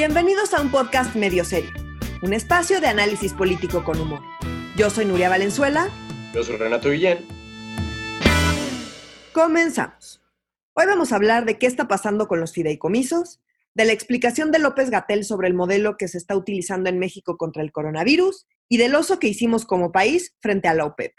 Bienvenidos a un podcast medio serio, un espacio de análisis político con humor. Yo soy Nuria Valenzuela. Yo soy Renato Guillén. Comenzamos. Hoy vamos a hablar de qué está pasando con los fideicomisos, de la explicación de López Gatel sobre el modelo que se está utilizando en México contra el coronavirus y del oso que hicimos como país frente a la OPEP.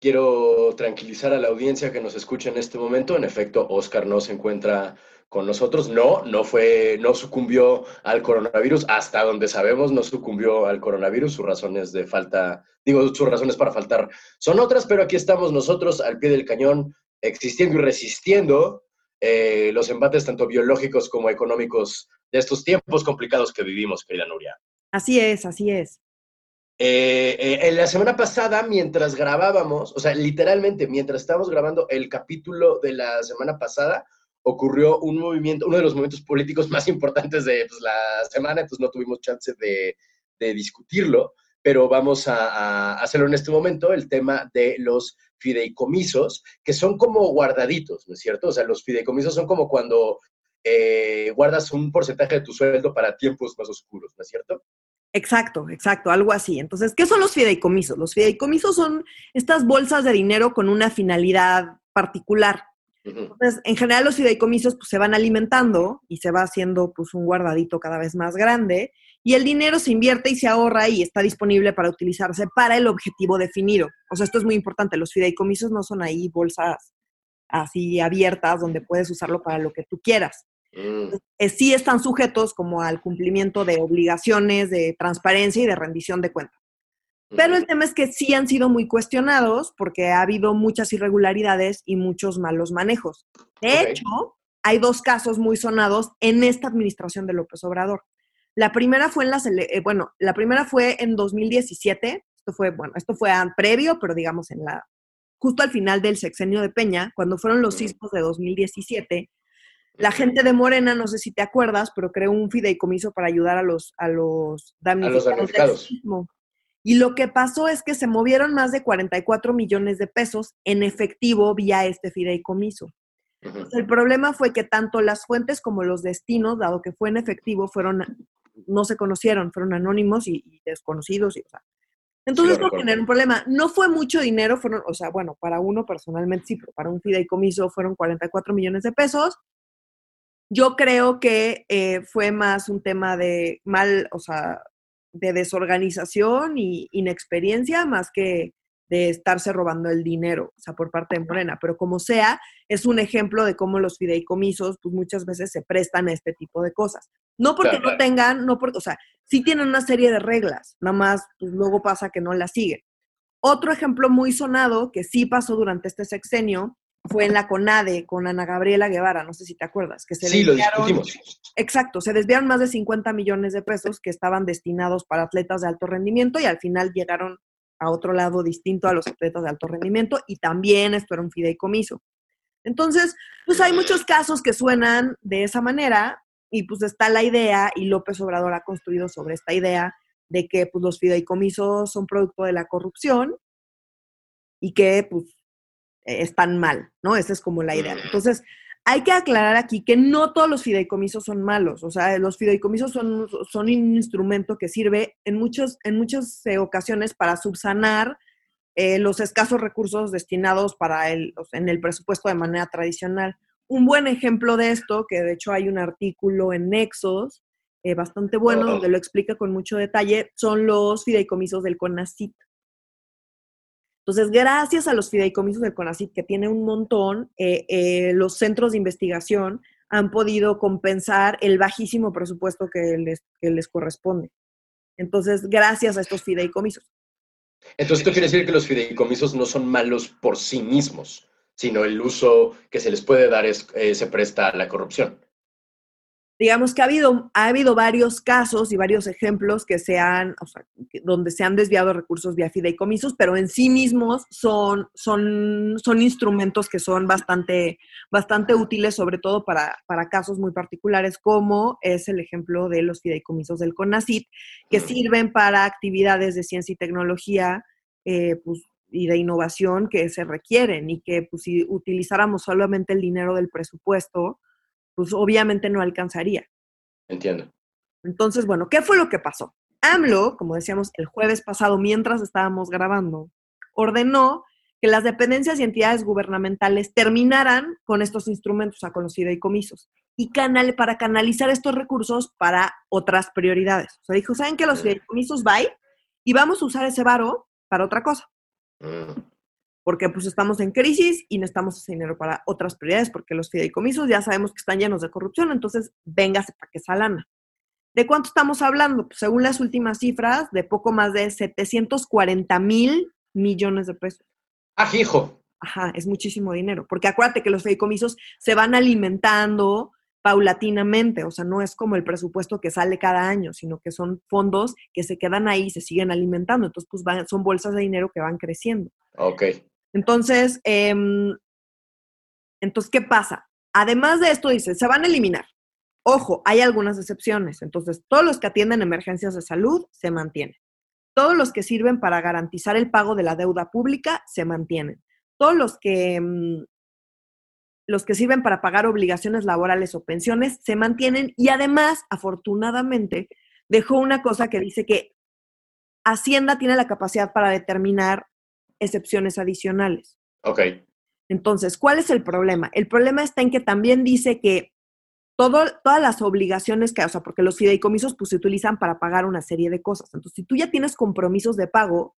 Quiero tranquilizar a la audiencia que nos escucha en este momento. En efecto, Oscar no se encuentra con nosotros. No, no fue, no sucumbió al coronavirus, hasta donde sabemos, no sucumbió al coronavirus. Sus razones de falta, digo, sus razones para faltar son otras, pero aquí estamos nosotros al pie del cañón, existiendo y resistiendo eh, los embates tanto biológicos como económicos de estos tiempos complicados que vivimos, querida Nuria. Así es, así es. Eh, eh, en la semana pasada, mientras grabábamos, o sea, literalmente, mientras estábamos grabando el capítulo de la semana pasada, ocurrió un movimiento, uno de los momentos políticos más importantes de pues, la semana, entonces no tuvimos chance de, discutirlo, pero vamos a, hacerlo en este momento, el tema de los fideicomisos, que son como guardaditos, ¿no es cierto? O sea, los fideicomisos son como cuando eh, guardas un porcentaje de tu sueldo para tiempos más oscuros, ¿no es cierto? Exacto, exacto, algo así. Entonces, ¿qué son los fideicomisos? Los fideicomisos son estas bolsas de dinero con una finalidad particular. Entonces, en general los fideicomisos pues, se van alimentando y se va haciendo pues, un guardadito cada vez más grande y el dinero se invierte y se ahorra y está disponible para utilizarse para el objetivo definido. O sea, esto es muy importante. Los fideicomisos no son ahí bolsas así abiertas donde puedes usarlo para lo que tú quieras. Mm. Eh, sí están sujetos como al cumplimiento de obligaciones de transparencia y de rendición de cuentas. Pero el tema es que sí han sido muy cuestionados porque ha habido muchas irregularidades y muchos malos manejos. De hecho, hay dos casos muy sonados en esta administración de López Obrador. La primera fue en la eh, bueno, la primera fue en 2017. Esto fue, bueno, esto fue previo, pero digamos en la justo al final del sexenio de Peña, cuando fueron los sismos de 2017. La gente de Morena, no sé si te acuerdas, pero creó un fideicomiso para ayudar a los a los damnificados. Y lo que pasó es que se movieron más de 44 millones de pesos en efectivo vía este fideicomiso. El problema fue que tanto las fuentes como los destinos, dado que fue en efectivo, fueron no se conocieron, fueron anónimos y, desconocidos. Y, o sea, entonces no un problema. No fue mucho dinero, fueron, o sea, bueno, para uno personalmente sí, pero para un fideicomiso fueron 44 millones de pesos. Yo creo que eh, fue más un tema de mal, o sea, de desorganización y inexperiencia más que de estarse robando el dinero, o sea, por parte de Morena. Pero como sea, es un ejemplo de cómo los fideicomisos, pues muchas veces se prestan a este tipo de cosas. No porque no tengan, no porque, o sea, sí tienen una serie de reglas, nada más, pues luego pasa que no las siguen. Otro ejemplo muy sonado que sí pasó durante este sexenio fue en la CONADE con Ana Gabriela Guevara, no sé si te acuerdas, que se sí, lo discutimos. Exacto, se desviaron más de 50 millones de pesos que estaban destinados para atletas de alto rendimiento y al final llegaron a otro lado distinto a los atletas de alto rendimiento y también esto era un fideicomiso. Entonces, pues hay muchos casos que suenan de esa manera y pues está la idea y López Obrador ha construido sobre esta idea de que pues los fideicomisos son producto de la corrupción y que pues eh, están mal, ¿no? Esa es como la idea. Mm. Entonces, hay que aclarar aquí que no todos los fideicomisos son malos, o sea, los fideicomisos son, son un instrumento que sirve en, muchos, en muchas eh, ocasiones para subsanar eh, los escasos recursos destinados para el, en el presupuesto de manera tradicional. Un buen ejemplo de esto, que de hecho hay un artículo en Nexos bastante bueno, donde lo explica con mucho detalle, son los fideicomisos del CONACIT. Entonces, gracias a los fideicomisos del CONACYT, que tiene un montón, eh, eh, los centros de investigación han podido compensar el bajísimo presupuesto que les, corresponde. Entonces, gracias a estos fideicomisos. Entonces, esto quiere decir que los fideicomisos no son malos por sí mismos, sino el uso que se les puede dar es, eh, se presta a la corrupción digamos que ha habido, ha habido varios casos y varios ejemplos que se han, o sea, donde se han desviado recursos vía fideicomisos, pero en sí mismos son, son, son instrumentos que son bastante, bastante útiles, sobre todo para, para casos muy particulares, como es el ejemplo de los fideicomisos del CONACIT, que sirven para actividades de ciencia y tecnología, eh, pues, y de innovación que se requieren y que pues, si utilizáramos solamente el dinero del presupuesto, pues obviamente no alcanzaría. Entiendo. Entonces, bueno, ¿qué fue lo que pasó? AMLO, como decíamos el jueves pasado, mientras estábamos grabando, ordenó que las dependencias y entidades gubernamentales terminaran con estos instrumentos, o sea, con los fideicomisos, y canal, para canalizar estos recursos para otras prioridades. O sea, dijo, ¿saben que los fideicomisos bye? Y vamos a usar ese varo para otra cosa. Mm. Porque pues estamos en crisis y necesitamos ese dinero para otras prioridades, porque los fideicomisos ya sabemos que están llenos de corrupción, entonces véngase para que esa lana. ¿De cuánto estamos hablando? Pues según las últimas cifras, de poco más de 740 mil millones de pesos. Ah, hijo. Ajá, es muchísimo dinero, porque acuérdate que los fideicomisos se van alimentando paulatinamente, o sea, no es como el presupuesto que sale cada año, sino que son fondos que se quedan ahí y se siguen alimentando, entonces pues son bolsas de dinero que van creciendo. Ok. Entonces, em, entonces, ¿qué pasa? Además de esto, dice, se van a eliminar. Ojo, hay algunas excepciones. Entonces, todos los que atienden emergencias de salud se mantienen. Todos los que sirven para garantizar el pago de la deuda pública se mantienen. Todos los que, mm, los que sirven para pagar obligaciones laborales o pensiones se mantienen y además, afortunadamente, dejó una cosa que dice que Hacienda tiene la capacidad para determinar excepciones adicionales. Ok. Entonces, ¿cuál es el problema? El problema está en que también dice que todas las obligaciones que, o sea, porque los fideicomisos pues se utilizan para pagar una serie de cosas. Entonces, si tú ya tienes compromisos de pago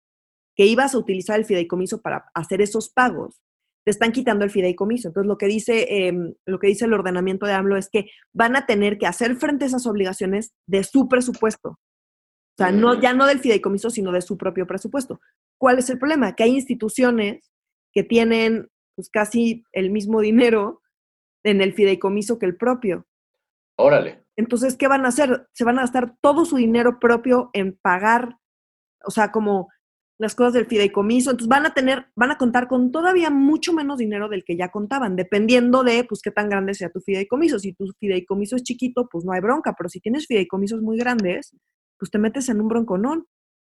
que ibas a utilizar el fideicomiso para hacer esos pagos, te están quitando el fideicomiso. Entonces, lo que dice, em, lo que dice el ordenamiento de AMLO es que van a tener que hacer frente a esas obligaciones de su presupuesto. O sea, no, mm. ya no del fideicomiso, sino de su propio presupuesto. ¿Cuál es el problema? Que hay instituciones que tienen pues, casi el mismo dinero en el fideicomiso que el propio. Órale. Entonces, ¿qué van a hacer? Se van a gastar todo su dinero propio en pagar, o sea, como las cosas del fideicomiso. Entonces van a tener, van a contar con todavía mucho menos dinero del que ya contaban, dependiendo de, pues, qué tan grande sea tu fideicomiso. Si tu fideicomiso es chiquito, pues no hay bronca, pero si tienes fideicomisos muy grandes, pues te metes en un bronconón.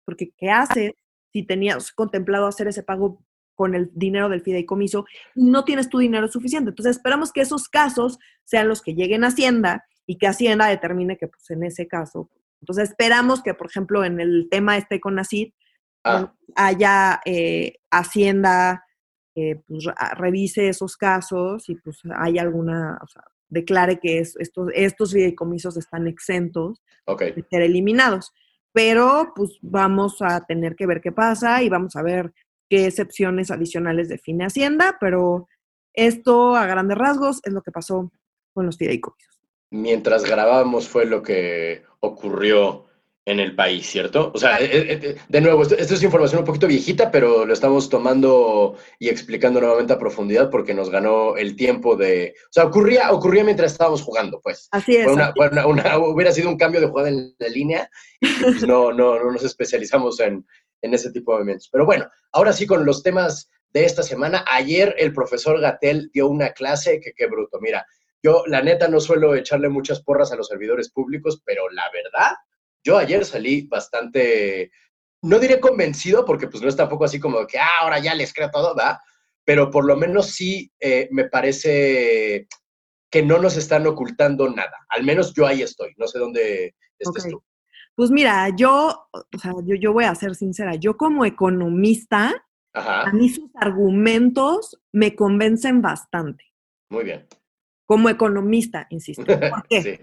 Porque, ¿qué haces si tenías contemplado hacer ese pago con el dinero del fideicomiso y no tienes tu dinero suficiente. Entonces esperamos que esos casos sean los que lleguen a Hacienda y que Hacienda determine que pues en ese caso. Entonces esperamos que, por ejemplo, en el tema este con ACID ah. haya eh, Hacienda eh, pues, revise esos casos y pues hay alguna, o sea, declare que estos, estos fideicomisos están exentos de ser eliminados. Pero pues vamos a tener que ver qué pasa y vamos a ver qué excepciones adicionales define Hacienda, pero esto a grandes rasgos es lo que pasó con los fideicomisos. Mientras grabábamos fue lo que ocurrió en el país, ¿cierto? O sea, eh, eh, eh, de nuevo, esto, es información un poquito viejita, pero lo estamos tomando y explicando nuevamente a profundidad porque nos ganó el tiempo de... O sea, ocurría, ocurría mientras estábamos jugando, pues. Así es. hubiera sido un cambio de jugada en la línea y pues no, no, no nos especializamos en, en ese tipo de movimientos. Pero bueno, ahora sí con los temas de esta semana. Ayer el profesor Gatel dio una clase que qué bruto. Mira, yo la neta no suelo echarle muchas porras a los servidores públicos, pero la verdad, yo ayer salí bastante, no diré convencido, porque pues no es tampoco así como que ah, ahora ya les creo todo, ¿va? Pero por lo menos sí eh, me parece que no nos están ocultando nada. Al menos yo ahí estoy. No sé dónde estés tú. Pues mira, yo, o sea, yo, yo voy a ser sincera, yo como economista, a mí sus argumentos me convencen bastante. Muy bien. Como economista, insisto. ¿Por qué? sí.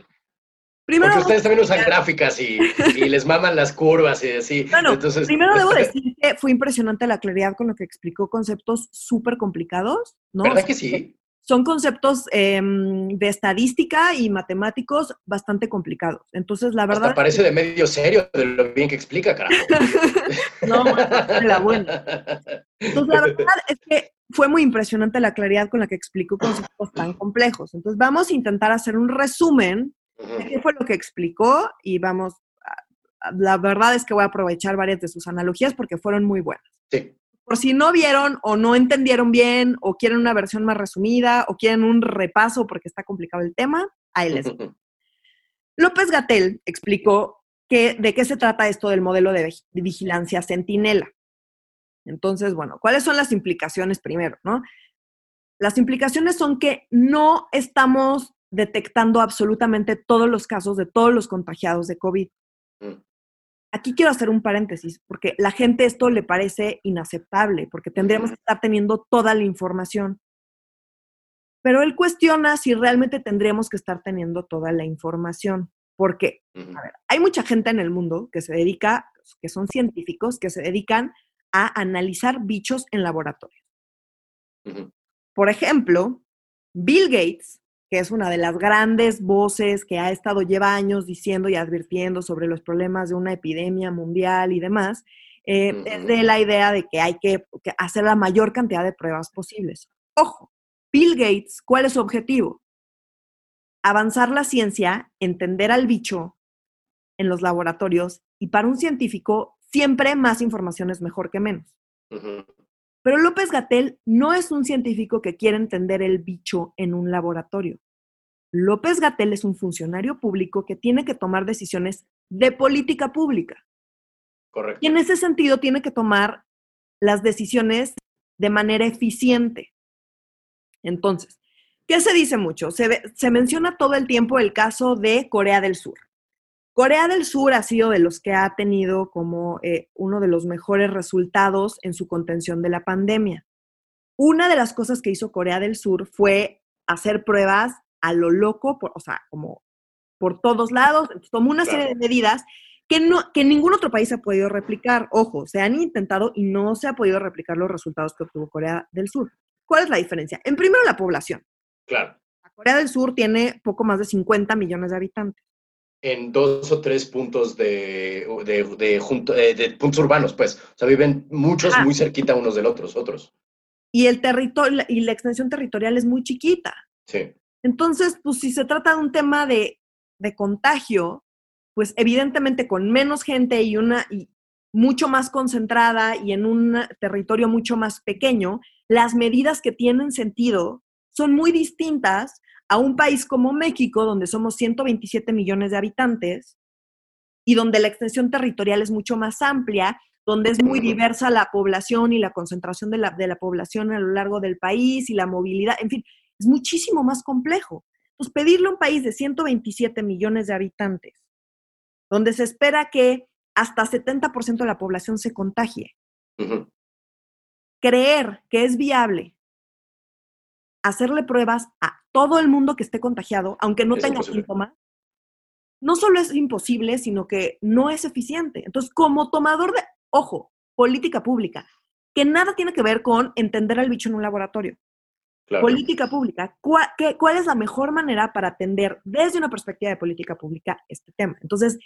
Primero, Porque ustedes también usan gráficas y, les maman las curvas y así. Bueno, Entonces, primero debo decir que fue impresionante la claridad con lo que explicó conceptos súper complicados, ¿no? ¿Verdad que sí? son conceptos em, de estadística y matemáticos bastante complicados. Entonces, la verdad... Hasta parece de medio serio de lo bien que explica, carajo. no, la buena. Entonces, la verdad es que fue muy impresionante la claridad con la que explicó conceptos tan complejos. Entonces, vamos a intentar hacer un resumen de qué fue lo que explicó y vamos... la verdad es que voy a aprovechar varias de sus analogías porque fueron muy buenas. Sí por si no vieron o no entendieron bien o quieren una versión más resumida o quieren un repaso porque está complicado el tema, ahí les. López Gatel explicó que, de qué se trata esto del modelo de, vigilancia centinela. Entonces, bueno, ¿cuáles son las implicaciones primero, no? Las implicaciones son que no estamos detectando absolutamente todos los casos de todos los contagiados de COVID. Mm. Aquí quiero hacer un paréntesis, porque la gente esto le parece inaceptable, porque tendríamos que estar teniendo toda la información. Pero él cuestiona si realmente tendríamos que estar teniendo toda la información, porque, a ver, hay mucha gente en el mundo que se dedica, que son científicos, que se dedican a analizar bichos en laboratorio. Por ejemplo, Bill Gates que es una de las grandes voces que ha estado, lleva años diciendo y advirtiendo sobre los problemas de una epidemia mundial y demás, eh, es de la idea de que hay que, hacer la mayor cantidad de pruebas posibles. Ojo, Bill Gates, ¿cuál es su objetivo? Avanzar la ciencia, entender al bicho en los laboratorios y para un científico siempre más información es mejor que menos. Pero López Gatel no es un científico que quiere entender el bicho en un laboratorio. López Gatel es un funcionario público que tiene que tomar decisiones de política pública. Correcto. Y en ese sentido tiene que tomar las decisiones de manera eficiente. Entonces, ¿qué se dice mucho? Se, se menciona todo el tiempo el caso de Corea del Sur. Corea del Sur ha sido de los que ha tenido como eh, uno de los mejores resultados en su contención de la pandemia. Una de las cosas que hizo Corea del Sur fue hacer pruebas a lo loco, o sea, como por todos lados, tomó una serie de medidas que, no, que ningún otro país ha podido replicar. Ojo, se han intentado y no se ha podido replicar los resultados que obtuvo Corea del Sur. ¿Cuál es la diferencia? En primero, la población. Claro. Corea del Sur tiene poco más de 50 millones de habitantes en dos o tres puntos de, de, eh, de, puntos urbanos, pues. O sea, viven muchos muy cerquita unos del otros, otros. Y el territorio y la extensión territorial es muy chiquita. Sí. Entonces, pues si se trata de un tema de, de contagio, pues evidentemente con menos gente y una y mucho más concentrada y en un territorio mucho más pequeño, las medidas que tienen sentido son muy distintas a un país como México, donde somos 127 millones de habitantes y donde la extensión territorial es mucho más amplia, donde es muy diversa la población y la concentración de la, de la población a lo largo del país y la movilidad, en fin, es muchísimo más complejo. Pues pedirle a un país de 127 millones de habitantes, donde se espera que hasta 70% de la población se contagie, creer que es viable hacerle pruebas a todo el mundo que esté contagiado, aunque no tenga síntomas, no solo es imposible, sino que no es eficiente. Entonces, como tomador de, ojo, política pública, que nada tiene que ver con entender al bicho en un laboratorio. Política pública, ¿cuál, ¿cuál es la mejor manera para atender desde una perspectiva de política pública este tema? Entonces,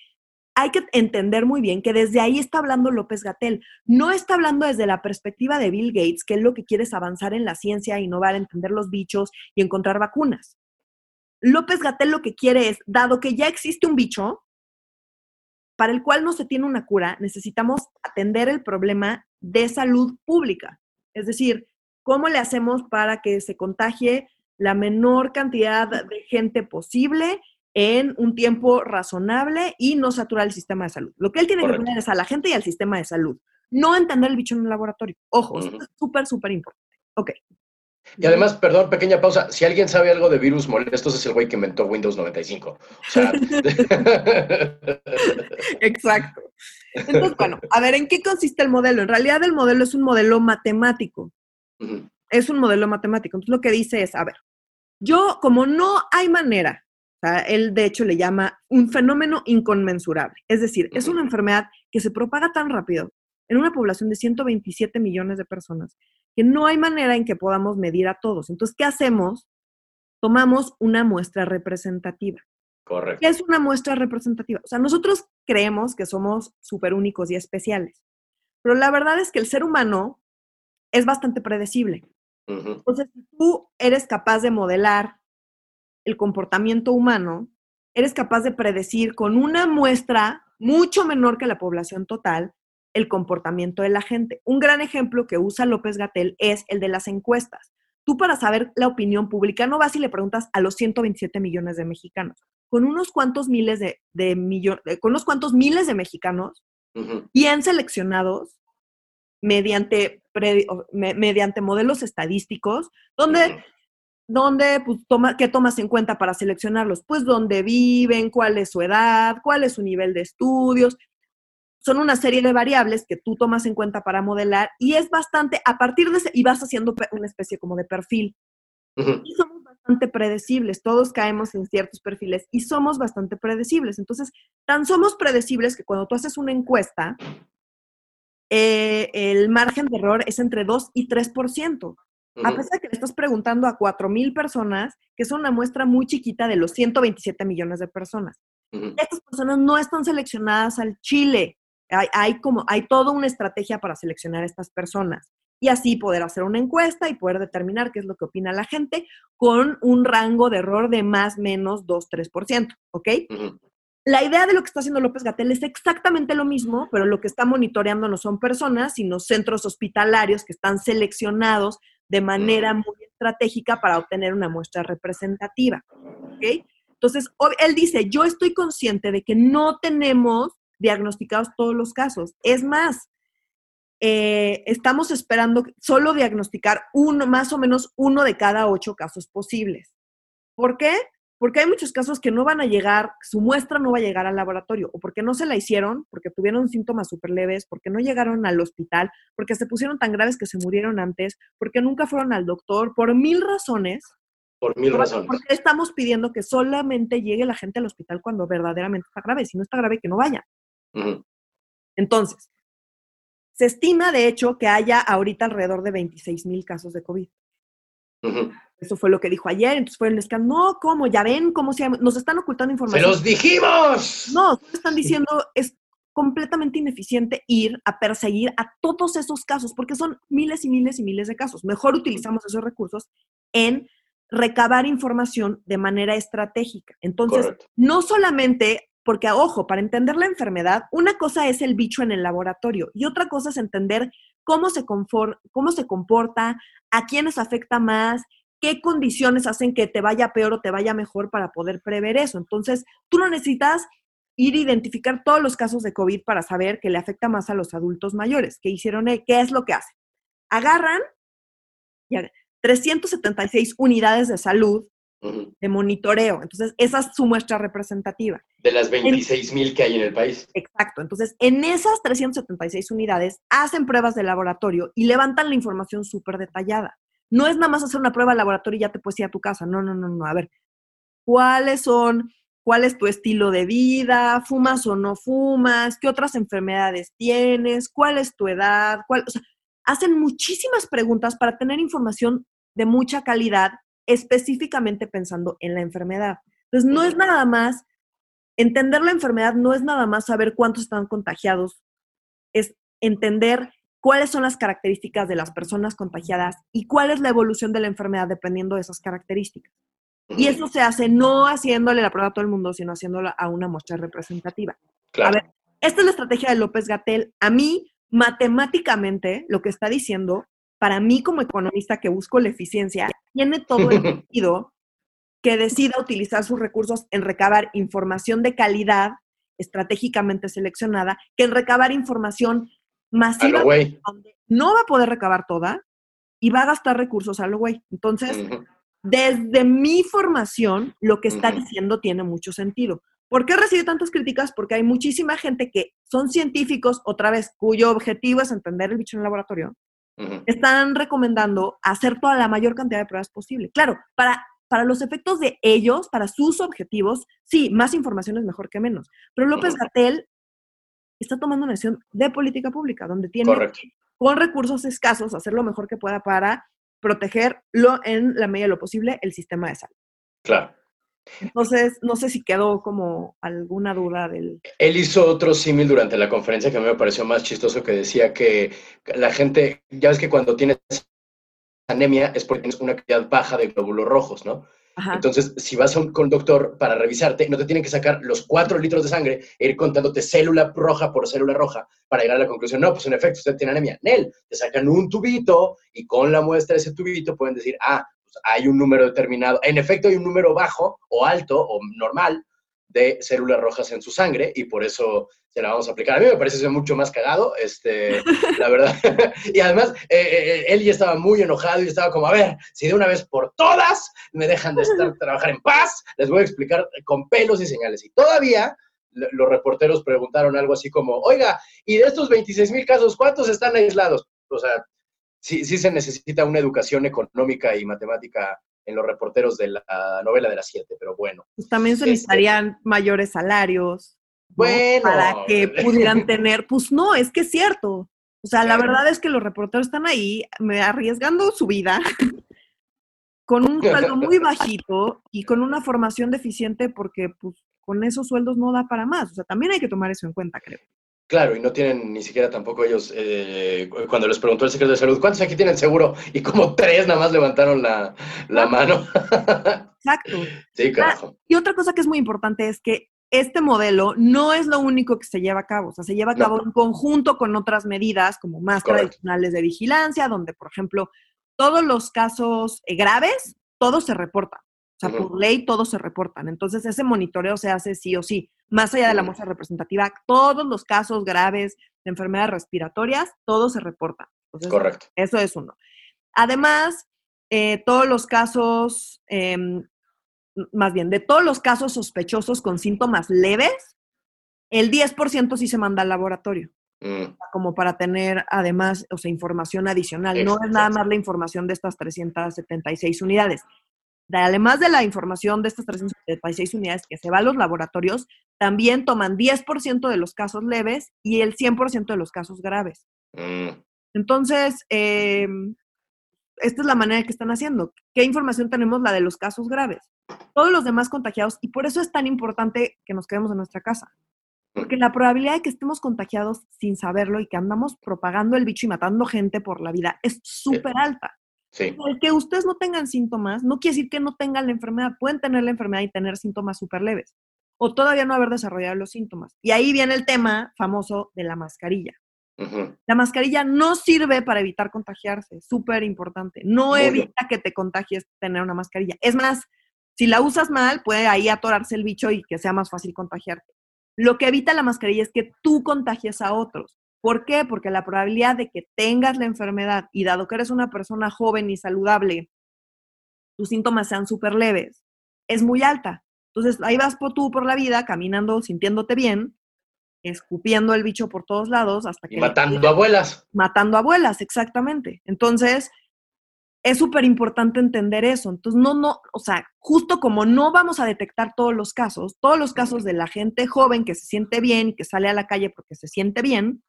hay que entender muy bien que desde ahí está hablando López Gatel. No está hablando desde la perspectiva de Bill Gates, que él lo que quiere es avanzar en la ciencia, innovar, entender los bichos y encontrar vacunas. López Gatel lo que quiere es, dado que ya existe un bicho para el cual no se tiene una cura, necesitamos atender el problema de salud pública. Es decir, ¿cómo le hacemos para que se contagie la menor cantidad de gente posible en un tiempo razonable y no saturar el sistema de salud. Lo que él tiene que poner es a la gente y al sistema de salud, no entender el bicho en un laboratorio. Ojo, es súper, súper importante. Ok. Y además, perdón, pequeña pausa, si alguien sabe algo de virus molestos es el güey que inventó Windows 95. O sea... Exacto. Entonces, bueno, a ver, ¿en qué consiste el modelo? En realidad el modelo es un modelo matemático. Es un modelo matemático. Entonces lo que dice es, a ver, yo como no hay manera él, de hecho, le llama un fenómeno inconmensurable. Es decir, es una enfermedad que se propaga tan rápido en una población de 127 millones de personas que no hay manera en que podamos medir a todos. Entonces, ¿qué hacemos? Tomamos una muestra representativa. Correcto. ¿Qué es una muestra representativa? O sea, nosotros creemos que somos súper únicos y especiales, pero la verdad es que el ser humano es bastante predecible. Entonces, si tú eres capaz de modelar el comportamiento humano, eres capaz de predecir con una muestra mucho menor que la población total el comportamiento de la gente. Un gran ejemplo que usa López Gatel es el de las encuestas. Tú para saber la opinión pública no vas y le preguntas a los 127 millones de mexicanos. Con unos cuantos miles de, millones, con unos cuantos miles de mexicanos bien seleccionados mediante, mediante modelos estadísticos, donde ¿dónde, pues, toma, ¿qué tomas en cuenta para seleccionarlos? Pues dónde viven, cuál es su edad, cuál es su nivel de estudios. Son una serie de variables que tú tomas en cuenta para modelar y es bastante, a partir de ese, y vas haciendo una especie como de perfil. Y somos bastante predecibles, todos caemos en ciertos perfiles y somos bastante predecibles. Entonces, tan somos predecibles que cuando tú haces una encuesta, eh, el margen de error es entre 2 y 3%. A pesar de que le estás preguntando a 4.000 personas, que es una muestra muy chiquita de los 127 millones de personas. Estas personas no están seleccionadas al Chile. Hay, hay, como, hay toda una estrategia para seleccionar a estas personas y así poder hacer una encuesta y poder determinar qué es lo que opina la gente con un rango de error de más menos 2-3%, ¿ok? La idea de lo que está haciendo López Gatel es exactamente lo mismo, pero lo que está monitoreando no son personas, sino centros hospitalarios que están seleccionados de manera muy estratégica para obtener una muestra representativa. ¿okay? Entonces, él dice, yo estoy consciente de que no tenemos diagnosticados todos los casos. Es más, eh, estamos esperando solo diagnosticar uno, más o menos uno de cada ocho casos posibles. ¿Por qué? Porque hay muchos casos que no van a llegar, su muestra no va a llegar al laboratorio, o porque no se la hicieron, porque tuvieron síntomas súper leves, porque no llegaron al hospital, porque se pusieron tan graves que se murieron antes, porque nunca fueron al doctor, por mil razones. Por mil razones. Porque estamos pidiendo que solamente llegue la gente al hospital cuando verdaderamente está grave. Si no está grave, que no vaya. Entonces, se estima, de hecho, que haya ahorita alrededor de 26 mil casos de COVID. Eso fue lo que dijo ayer. Entonces fue el escándalo. No, ¿cómo? Ya ven cómo se Nos están ocultando información. ¡Se los dijimos! No, están diciendo es completamente ineficiente ir a perseguir a todos esos casos, porque son miles y miles y miles de casos. Mejor utilizamos esos recursos en recabar información de manera estratégica. Entonces, no solamente, porque, ojo, para entender la enfermedad, una cosa es el bicho en el laboratorio y otra cosa es entender cómo se, cómo se comporta, a quiénes afecta más, qué condiciones hacen que te vaya peor o te vaya mejor para poder prever eso. Entonces, tú no necesitas ir a identificar todos los casos de COVID para saber que le afecta más a los adultos mayores. ¿Qué hicieron? ¿Qué es lo que hacen? Agarran 376 unidades de salud de monitoreo. Entonces, esa es su muestra representativa. De las 26 mil que hay en el país. Exacto. Entonces, en esas 376 unidades hacen pruebas de laboratorio y levantan la información súper detallada. No es nada más hacer una prueba de laboratorio y ya te puedes ir a tu casa. No, no, no, no. A ver, ¿cuáles son? ¿Cuál es tu estilo de vida? ¿Fumas o no fumas? ¿Qué otras enfermedades tienes? ¿Cuál es tu edad? ¿Cuál? O sea, hacen muchísimas preguntas para tener información de mucha calidad, específicamente pensando en la enfermedad. Entonces, no es nada más, entender la enfermedad no es nada más saber cuántos están contagiados, es entender cuáles son las características de las personas contagiadas y cuál es la evolución de la enfermedad dependiendo de esas características. Y eso se hace no haciéndole la prueba a todo el mundo, sino haciéndola a una muestra representativa. A ver, esta es la estrategia de López Gatel. A mí, matemáticamente, lo que está diciendo, para mí como economista que busco la eficiencia, tiene todo el sentido que decida utilizar sus recursos en recabar información de calidad estratégicamente seleccionada que en recabar información masiva donde no va a poder recabar toda y va a gastar recursos a lo güey. Entonces, desde mi formación, lo que está diciendo tiene mucho sentido. ¿Por qué recibe tantas críticas? Porque hay muchísima gente que son científicos, otra vez, cuyo objetivo es entender el bicho en el laboratorio, están recomendando hacer toda la mayor cantidad de pruebas posible. Claro, para, para los efectos de ellos, para sus objetivos, sí, más información es mejor que menos. Pero López Gatel está tomando una decisión de política pública, donde tiene con recursos escasos hacer lo mejor que pueda para protegerlo en la medida de lo posible el sistema de salud. Claro. Entonces, no sé si quedó como alguna duda del... Él hizo otro símil durante la conferencia que a mí me pareció más chistoso, que decía que la gente, ya ves que cuando tienes anemia es porque tienes una cantidad baja de glóbulos rojos, ¿no? Entonces, si vas a un, con doctor para revisarte, no te tienen que sacar los cuatro litros de sangre e ir contándote célula roja por célula roja para llegar a la conclusión, no, pues en efecto, usted tiene anemia. Nel, te sacan un tubito y con la muestra de ese tubito pueden decir, ah, hay un número determinado. En efecto, hay un número bajo o alto o normal de células rojas en su sangre y por eso se la vamos a aplicar. A mí me parece eso mucho más cagado, este, la verdad. y además, eh, eh, él ya estaba muy enojado y estaba como, a ver, si de una vez por todas me dejan de estar trabajar en paz, les voy a explicar con pelos y señales. Y todavía los reporteros preguntaron algo así como, oiga, y de estos 26 mil casos, ¿cuántos están aislados? O sea, sí, sí se necesita una educación económica y matemática en los reporteros de la novela de las siete, pero bueno. Pues también se Este- necesitarían mayores salarios. ¿no? Bueno. Para que pudieran tener, pues no, es que es cierto. O sea, la verdad es que los reporteros están ahí me- arriesgando su vida con un sueldo muy bajito y con una formación deficiente porque pues con esos sueldos no da para más. O sea, también hay que tomar eso en cuenta, creo. Claro, y no tienen ni siquiera tampoco ellos, eh, cu- cuando les preguntó el secretario de salud, ¿cuántos aquí tienen seguro? Y como tres nada más levantaron la, la mano. Exacto. sí, carajo. Y otra cosa que es muy importante es que este modelo no es lo único que se lleva a cabo, o sea, se lleva a No. cabo en conjunto con otras medidas como más Correcto. tradicionales de vigilancia, donde, por ejemplo, todos los casos eh, graves, todos se reportan. O sea, por ley todos se reportan. Entonces, ese monitoreo se hace sí o sí. Más allá de la muestra representativa, todos los casos graves de enfermedades respiratorias, todos se reportan. Entonces, Correcto. eso es uno. Además, eh, todos los casos, em, más bien, de todos los casos sospechosos con síntomas leves, el 10% sí se manda al laboratorio, Mm, como para tener además, o sea, información adicional. No es nada más la información de estas 376 unidades. De- Además de la información de estas 376 unidades que se va a los laboratorios, también toman 10% de los casos leves y el 100% de los casos graves. mm, Entonces, eh, esta es la manera que están haciendo. ¿Qué información tenemos? La de los casos graves. Todos los demás contagiados, y por eso es tan importante que nos quedemos en nuestra casa. Porque la probabilidad de que estemos contagiados sin saberlo y que andamos propagando el bicho y matando gente por la vida es súper alta. sí, El que ustedes no tengan síntomas no quiere decir que no tengan la enfermedad. Pueden tener la enfermedad y tener síntomas súper leves. O todavía no haber desarrollado los síntomas. Y ahí viene el tema famoso de la mascarilla. La mascarilla no sirve para evitar contagiarse, súper importante. No Muy bien. evita que te contagies tener una mascarilla. Es más, si la usas mal, puede ahí atorarse el bicho y que sea más fácil contagiarte. Lo que evita la mascarilla es que tú contagies a otros. ¿Por qué? Porque la probabilidad de que tengas la enfermedad y dado que eres una persona joven y saludable, tus síntomas sean súper leves, es muy alta. Entonces, ahí vas por tú por la vida, caminando, sintiéndote bien, escupiendo el bicho por todos lados hasta que Y matando abuelas. matando abuelas, exactamente. Entonces, es súper importante entender eso. Entonces, no, no, o sea, justo como no vamos a detectar todos los casos, todos los casos de la gente joven que se siente bien y que sale a la calle porque se siente bien,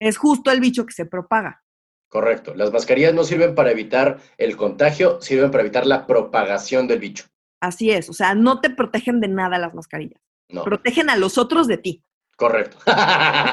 es justo el bicho que se propaga. Correcto. Las mascarillas no sirven para evitar el contagio, sirven para evitar la propagación del bicho. Así es, o sea, no te protegen de nada las mascarillas, No, protegen a los otros de ti. correcto.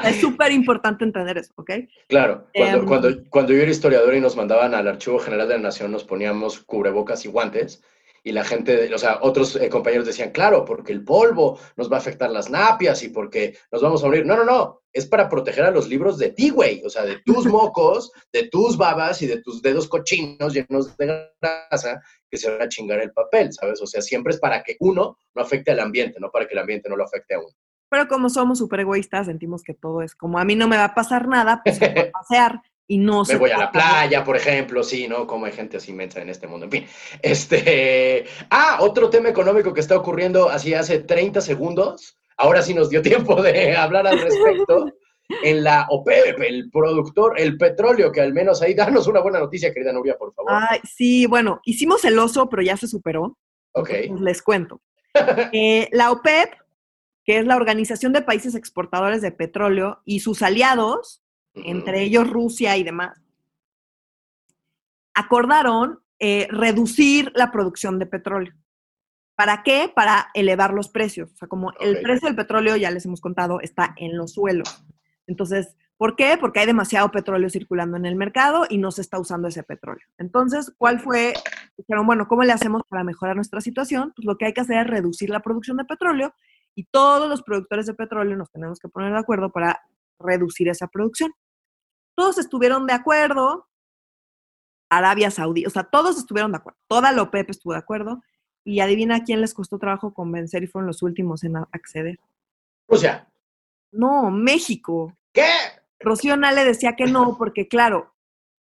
Es súper importante entender eso, ¿ok? Claro, cuando, Em. cuando, cuando yo era historiador y nos mandaban al Archivo General de la Nación, nos poníamos cubrebocas y guantes, y la gente, o sea, otros eh, compañeros decían, claro, porque el polvo nos va a afectar las napias y porque nos vamos a morir. No, no, no, es para proteger a los libros de ti, güey, o sea, de tus mocos, de tus babas y de tus dedos cochinos llenos de grasa que se van a chingar el papel, ¿sabes? O sea, siempre es para que uno no afecte al ambiente, no para que el ambiente no lo afecte a uno. Pero como somos súper egoístas, sentimos que todo es como a mí no me va a pasar nada, pues me voy a pasear y no Me se voy a la playa, por ejemplo, sí, ¿no? Como hay gente así inmensa en este mundo. En fin, este... Ah, otro tema económico que está ocurriendo así hace 30 segundos. Ahora sí nos dio tiempo de hablar al respecto. En la OPEP, el productor, el petróleo, que al menos ahí, danos una buena noticia, querida Nuria, por favor. Ay, sí, bueno, hicimos el oso, pero ya se superó. ok. Pues les cuento. Eh, la OPEP, que es la Organización de Países Exportadores de Petróleo, y sus aliados, entre ellos Rusia y demás, acordaron eh, reducir la producción de petróleo. ¿Para qué? Para elevar los precios. O sea, como el precio del petróleo, ya les hemos contado, está en los suelos. Entonces, ¿por qué? Porque hay demasiado petróleo circulando en el mercado y no se está usando ese petróleo. Entonces, ¿cuál fue? Dijeron, bueno, ¿cómo le hacemos para mejorar nuestra situación? Pues lo que hay que hacer es reducir la producción de petróleo y todos los productores de petróleo nos tenemos que poner de acuerdo para reducir esa producción. Todos estuvieron de acuerdo, Arabia Saudí, o sea, todos estuvieron de acuerdo, toda la OPEP estuvo de acuerdo, y adivina quién les costó trabajo convencer y fueron los últimos en acceder. Rusia. No, México. ¿Qué? Rocío Nale decía que no, porque claro,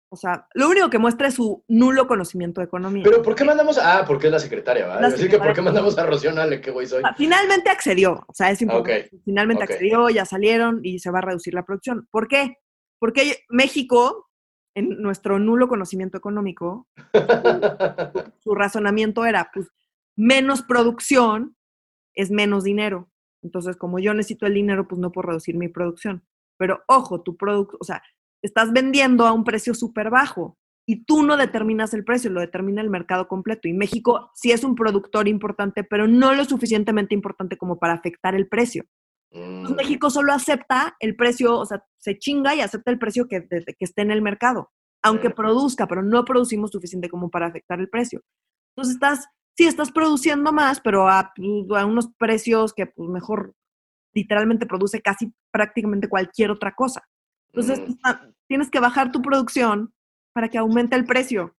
o sea, lo único que muestra es su nulo conocimiento de economía. Pero ¿por qué mandamos? Ah, porque es la secretaria, ¿vale? Así que ¿por qué mandamos a Rocío Nale? ¿Qué güey soy? Finalmente accedió, o sea, es importante. Finalmente accedió, ya salieron y se va a reducir la producción. ¿Por qué? Porque México, en nuestro nulo conocimiento económico, su razonamiento era, pues, menos producción es menos dinero. Entonces, como yo necesito el dinero, pues no puedo reducir mi producción. Pero ojo, tu producto, o sea, estás vendiendo a un precio súper bajo y tú no determinas el precio, lo determina el mercado completo. Y México sí es un productor importante, pero no lo suficientemente importante como para afectar el precio. Mm. México solo acepta el precio, o sea, se chinga y acepta el precio que, que esté en el mercado, aunque produzca, pero no producimos suficiente como para afectar el precio. Entonces estás, sí, estás produciendo más, pero a, pues, a unos precios que pues, mejor literalmente produce casi prácticamente cualquier otra cosa. Entonces, mm. tienes que bajar tu producción para que aumente el precio.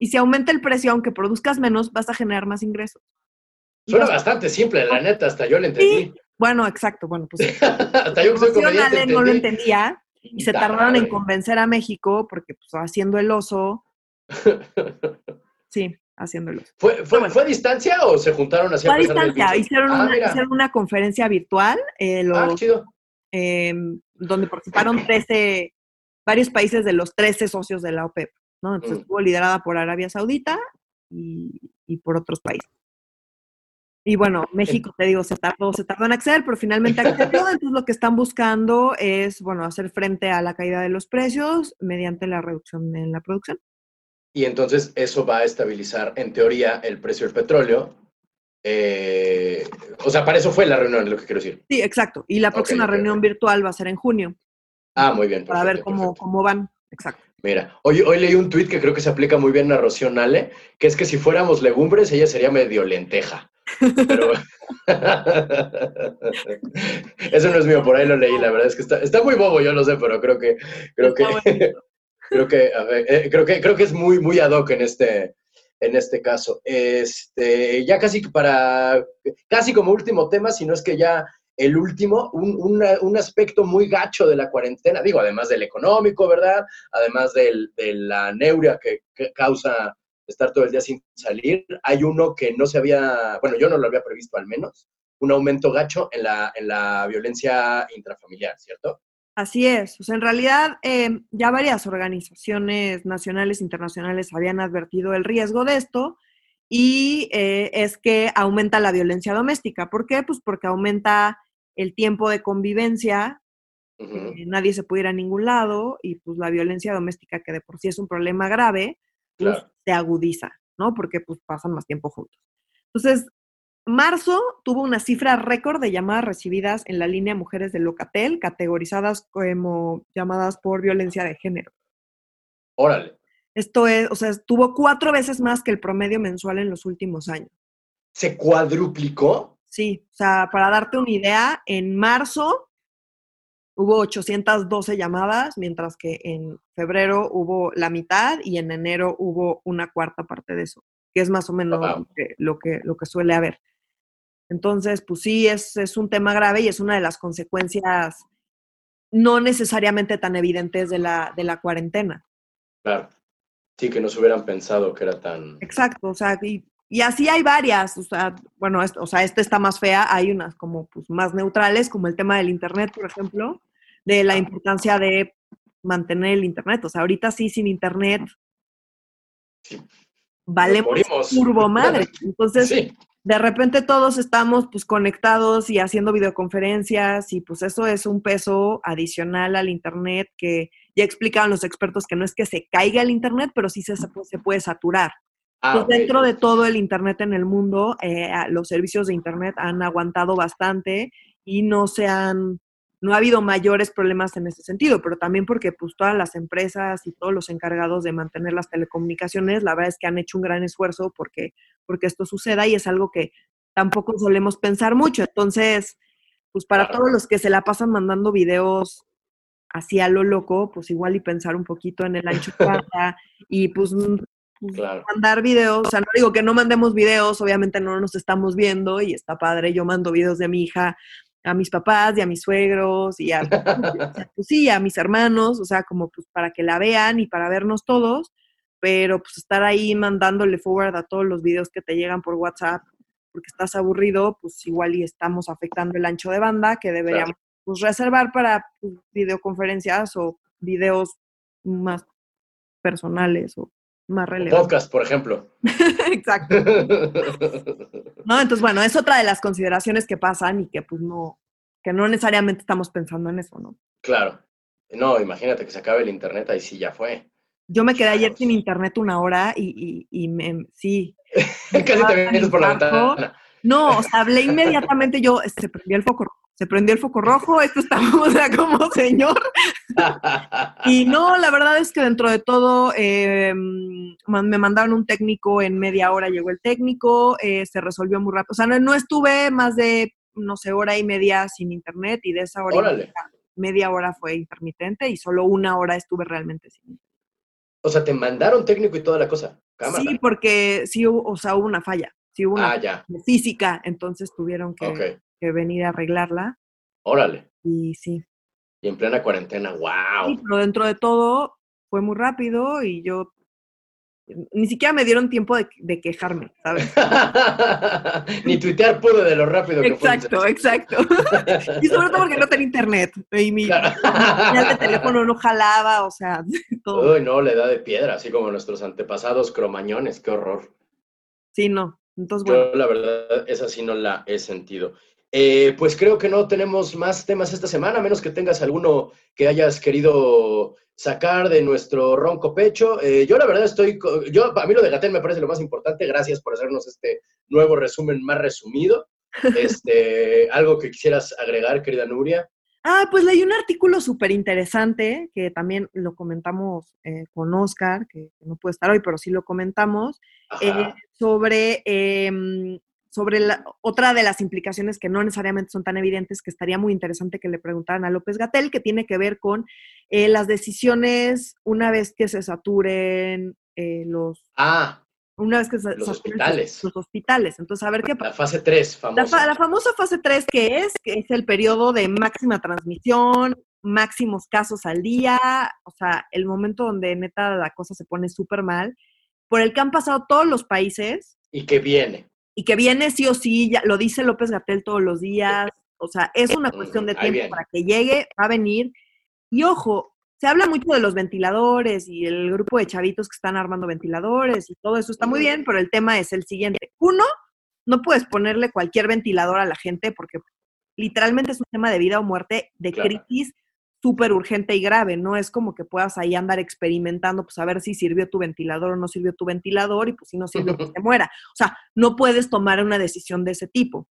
Y si aumenta el precio, aunque produzcas menos, vas a generar más ingresos. Suena bastante simple, la neta, hasta yo lo entendí. Bueno, exacto, bueno, pues hasta yo que soy no lo entendía y se tardaron en convencer a México porque pues haciendo el oso. Sí, oso. ¿Fue, fue, a distancia o se juntaron así fue a distancia, hicieron, ah, una, hicieron, una, conferencia virtual. Eh, ah, chido. Em, donde participaron 13, varios países de los 13 socios de la OPEP, ¿no? Entonces mm. estuvo liderada por Arabia Saudita y, por otros países. Y bueno, México, te digo, se tardó, se tardó en acceder, pero finalmente accedió. Entonces lo que están buscando es, bueno, hacer frente a la caída de los precios mediante la reducción en la producción. Y entonces eso va a estabilizar, en teoría, el precio del petróleo eh, o sea, para eso fue la reunión, es lo que quiero decir. Sí, exacto. Y la próxima reunión virtual va a ser en junio. Ah, muy bien. para ver cómo, cómo van. Exacto. Mira, hoy, hoy leí un tuit que creo que se aplica muy bien a Rocío Nale, que es que si fuéramos legumbres, ella sería medio lenteja. Pero... Eso no es mío, por ahí lo leí, la verdad es que está, está muy bobo, yo lo sé, pero creo que, creo que, creo que, eh, creo que, creo que es muy, muy ad hoc en este, en este caso. Este, ya casi para, casi como último tema, si no es que ya el último, un, un, aspecto muy gacho de la cuarentena, digo, además del económico, ¿verdad? Además del, de la neuria que, causa estar todo el día sin salir, hay uno que no se había, bueno, yo no lo había previsto al menos, un aumento gacho en la, en la violencia intrafamiliar, ¿cierto? Así es. O sea, en realidad em, ya varias organizaciones nacionales e internacionales habían advertido el riesgo de esto y eh, es que aumenta la violencia doméstica. ¿Por qué? Pues porque aumenta el tiempo de convivencia, eh, nadie se puede ir a ningún lado y pues la violencia doméstica, que de por sí es un problema grave, pues, se agudiza, ¿no? Porque pues pasan más tiempo juntos. Entonces, Marzo tuvo una cifra récord de llamadas recibidas en la línea Mujeres de Locatel, categorizadas como llamadas por violencia de género. Órale. Esto es, o sea, tuvo cuatro veces más que el promedio mensual en los últimos años. ¿Se cuadruplicó? Sí, o sea, para darte una idea, en marzo hubo 812 llamadas, mientras que en febrero hubo la mitad y en enero hubo una cuarta parte de eso, que es más o menos lo, que, lo que suele haber. Entonces, pues sí, es, es un tema grave y es una de las consecuencias no necesariamente tan evidentes de la, de la cuarentena. Claro. Sí, que no se hubieran pensado que era tan... Exacto, o sea, y, así hay varias, o sea, bueno, o sea, esta está más fea, hay unas como pues, más neutrales, como el tema del Internet, por ejemplo, de la importancia de mantener el Internet. O sea, ahorita sí, sin Internet, valemos turbo madre. Entonces, sí de repente todos estamos pues conectados y haciendo videoconferencias y pues eso es un peso adicional al Internet que ya explicaban los expertos que no es que se caiga el Internet, pero sí se, se puede saturar. Ah, pues dentro de todo el Internet en el mundo, eh, los servicios de Internet han aguantado bastante y no se han no ha habido mayores problemas en ese sentido, pero también porque pues todas las empresas y todos los encargados de mantener las telecomunicaciones, la verdad es que han hecho un gran esfuerzo porque, porque esto suceda y es algo que tampoco solemos pensar mucho. Entonces, pues para todos los que se la pasan mandando videos así a lo loco, pues igual y pensar un poquito en el ancho y pues pues, Claro. mandar videos, o sea, no digo que no mandemos videos, obviamente no nos estamos viendo y está padre, yo mando videos de mi hija a mis papás y a mis suegros y a, pues sí, a mis hermanos, o sea, como pues para que la vean y para vernos todos, pero pues estar ahí mandándole forward a todos los videos que te llegan por WhatsApp porque estás aburrido, pues igual y estamos afectando el ancho de banda que deberíamos pues, reservar para pues, videoconferencias o videos más personales o más. Podcast, por ejemplo. Exacto. No, entonces, bueno, es otra de las consideraciones que pasan y que pues no, que no necesariamente estamos pensando en eso, ¿no? claro. No, imagínate que se acabe el internet, ahí sí ya fue. Yo me quedé ayer sin internet una hora y, y, y me, sí. Casi te vienes por la ventana. No, o sea, hablé inmediatamente yo, se prendió el foco rojo, se prendió el foco rojo, esto está, o sea, como señor. Y no, la verdad es que dentro de todo eh, man- me mandaron un técnico, en media hora llegó el técnico, eh, se resolvió muy rápido. O sea, no, no estuve más de, no sé, hora y media sin internet y de esa hora Órale. media, hora fue intermitente y solo una hora estuve realmente sin internet. O sea, te mandaron técnico y toda la cosa. Cámara. Sí, porque sí hubo, o sea, hubo una falla, sí hubo una Ah, ya. física, entonces tuvieron que. Que venir a arreglarla Órale. y sí. Y en plena cuarentena, Sí, wow. pero dentro de todo fue muy rápido y yo ni siquiera me dieron tiempo de, de quejarme, ¿sabes? Ni tuitear pude de lo rápido que fue. Exacto, exacto. y sobre todo porque no tenía internet y mi Claro. señal de teléfono no jalaba, o sea, todo. Uy, no, le da de piedra, así como nuestros antepasados cromañones, qué horror. Sí, no. Entonces, bueno, Yo, la verdad, esa sí no la he sentido. Eh, pues creo que no tenemos más temas esta semana, a menos que tengas alguno que hayas querido sacar de nuestro ronco pecho. Eh, yo la verdad estoy, yo a mí lo de Gatel me parece lo más importante. Gracias por hacernos este nuevo resumen más resumido. Este, algo que quisieras agregar, querida Nuria. Ah, pues leí un artículo súper interesante que también lo comentamos eh, con Oscar, que no puede estar hoy, pero sí lo comentamos, sobre, em, sobre la- otra de las implicaciones que no necesariamente son tan evidentes, que estaría muy interesante que le preguntaran a López Gatel, que tiene que ver con eh, las decisiones una vez que se saturen eh, los, Ah, una vez que se Los hospitales. Los, hospitales. Entonces, a ver qué pasa. la fase 3, La, famosa. fa- la famosa fase 3 que es, que es el periodo de máxima transmisión, máximos casos al día, o sea, el momento donde neta la cosa se pone súper mal, por el que han pasado todos los países Y que viene. Y que viene sí o sí, ya, lo dice López Gatel todos los días, o sea, es una cuestión de tiempo para que llegue, va a venir. Y ojo, se habla mucho de los ventiladores y el grupo de chavitos que están armando ventiladores y todo eso está muy bien, pero el tema es el siguiente. Uno, no puedes ponerle cualquier ventilador a la gente porque literalmente es un tema de vida o muerte, de Claro. crisis súper urgente y grave. No es como que puedas ahí andar experimentando, pues a ver si sirvió tu ventilador o no sirvió tu ventilador y pues si no sirvió, pues te muera. O sea, no puedes tomar una decisión de ese tipo.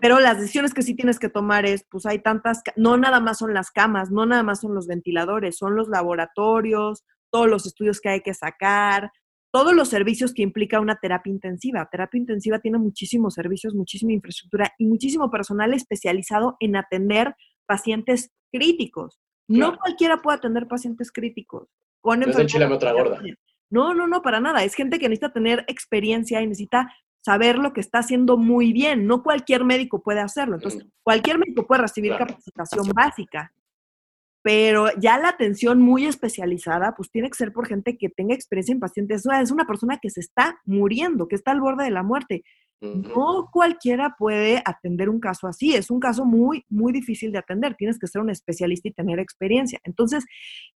Pero las decisiones que sí tienes que tomar es, pues hay tantas, no nada más son las camas, no nada más son los ventiladores, son los laboratorios, todos los estudios que hay que sacar, todos los servicios que implica una terapia intensiva. Terapia intensiva tiene muchísimos servicios, muchísima infraestructura y muchísimo personal especializado en atender pacientes críticos. No Claro. cualquiera puede atender pacientes críticos. Con No es de enfermedades enchilame otra gorda. respiratorias. No, no, no, para nada. Es gente que necesita tener experiencia y necesita saber lo que está haciendo muy bien. No cualquier médico puede hacerlo. Entonces, Ujú. cualquier médico puede recibir Claro. capacitación básica, pero ya la atención muy especializada, pues tiene que ser por gente que tenga experiencia en pacientes. Es una persona que se está muriendo, que está al borde de la muerte. No cualquiera puede atender un caso así. Es un caso muy, muy difícil de atender. Tienes que ser un especialista y tener experiencia. Entonces,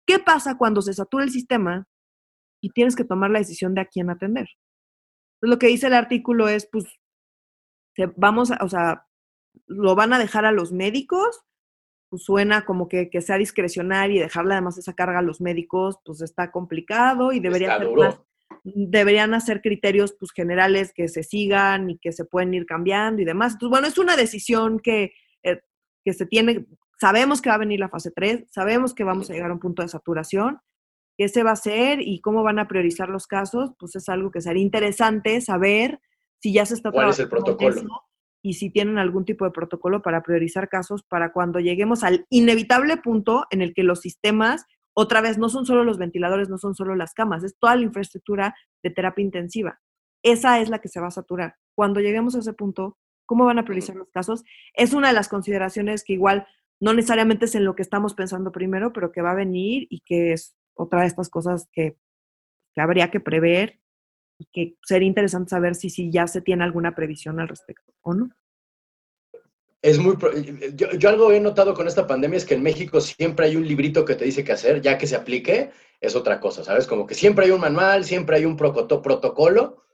¿qué pasa cuando se satura el sistema y tienes que tomar la decisión de a quién atender? Pues lo que dice el artículo es, pues, se- vamos a, o sea, lo van a dejar a los médicos, pues suena como que, que sea discrecional y dejarle además esa carga a los médicos, pues está complicado y debería Está ser duro. más- deberían hacer criterios pues generales que se sigan y que se pueden ir cambiando y demás. Entonces, bueno, es una decisión que, eh, que se tiene, sabemos que va a venir la fase 3, sabemos que vamos a llegar a un punto de saturación, qué se va a hacer y cómo van a priorizar los casos, pues es algo que sería interesante saber si ya se está ¿Cuál es el trabajando en protocolo? eso y si tienen algún tipo de protocolo para priorizar casos para cuando lleguemos al inevitable punto en el que los sistemas otra vez, no son solo los ventiladores, no son solo las camas, es toda la infraestructura de terapia intensiva. Esa es la que se va a saturar. Cuando lleguemos a ese punto, ¿cómo van a priorizar los casos? Es una de las consideraciones que igual no necesariamente es en lo que estamos pensando primero, pero que va a venir y que es otra de estas cosas que, habría que prever y que sería interesante saber si, si ya se tiene alguna previsión al respecto o no. Es muy. Yo, yo, algo he notado con esta pandemia es que en México siempre hay un librito que te dice qué hacer, ya que se aplique, es otra cosa, ¿sabes? Como que siempre hay un manual, siempre hay un protocolo,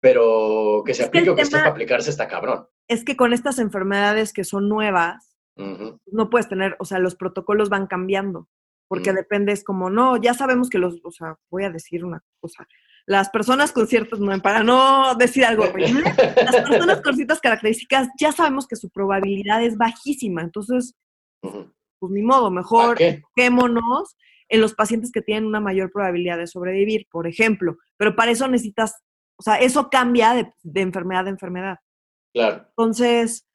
pero que se aplique o que esté para aplicarse está cabrón. Es que con estas enfermedades que son nuevas, no puedes tener, o sea, los protocolos van cambiando, porque mm. depende, es como, no, ya sabemos que los, o sea, voy a decir una cosa, las personas con ciertas, para no decir algo las personas con ciertas características ya sabemos que su probabilidad es bajísima, entonces, pues ni modo, mejor quémonos en los pacientes que tienen una mayor probabilidad de sobrevivir, por ejemplo, pero para eso necesitas, o sea, eso cambia de, de enfermedad a enfermedad. Claro. Entonces,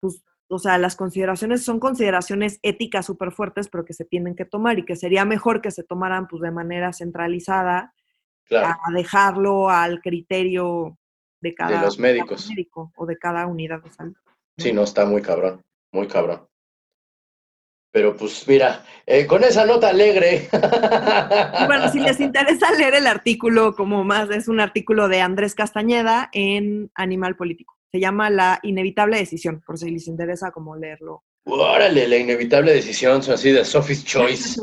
pues, o sea, las consideraciones son consideraciones éticas súper fuertes, pero que se tienen que tomar y que sería mejor que se tomaran pues de manera centralizada a dejarlo al criterio de cada, los médicos. médico o de cada unidad de salud. Sí, no, está muy cabrón, muy cabrón. Pero pues mira, eh, con esa nota alegre. bueno, si les interesa leer el artículo como más, es un artículo de Andrés Castañeda en Animal Político. Se llama La inevitable decisión, por si les interesa como leerlo. Órale, la inevitable decisión, son así de Sophie's Choice.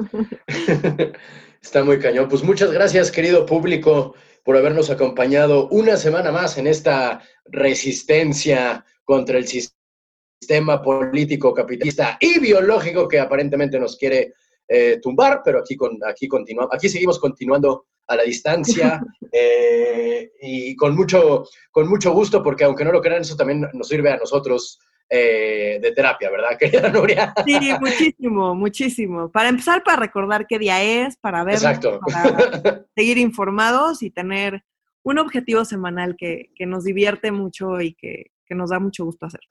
Está muy cañón. Pues muchas gracias, querido público, por habernos acompañado una semana más en esta resistencia contra el sistema político, capitalista y biológico que aparentemente nos quiere eh, tumbar, pero aquí, con, aquí, continuamos, aquí seguimos continuando a la distancia eh, y con mucho, con mucho gusto, porque aunque no lo crean, eso también nos sirve a nosotros eh, de terapia, ¿verdad, querida Nuria? Sí, muchísimo, muchísimo. Para empezar, para recordar qué día es, para ver, para seguir informados y tener un objetivo semanal que, nos divierte mucho y que nos da mucho gusto hacer.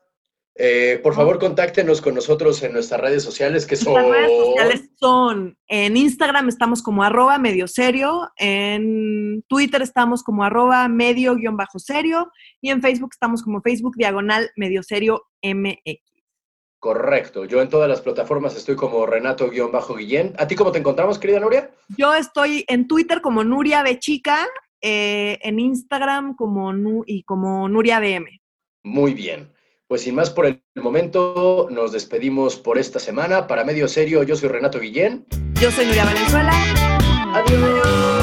Eh, por favor, contáctenos con nosotros en nuestras redes sociales, que son... redes sociales son, en Instagram estamos como arroba medio serio, en Twitter estamos como arroba medio guion bajo serio, y en Facebook estamos como Facebook diagonal medio serio MX. Correcto. Yo en todas las plataformas estoy como Renato-Guillén. ¿A ti cómo te encontramos, querida Nuria? Yo estoy en Twitter como Nuria de Chica, eh, en Instagram como, y como Nuria DM. Muy bien. Pues sin más por el momento, nos despedimos por esta semana. Para Medio Serio, yo soy Renato Guillén. Yo soy Nuria Valenzuela. Adiós.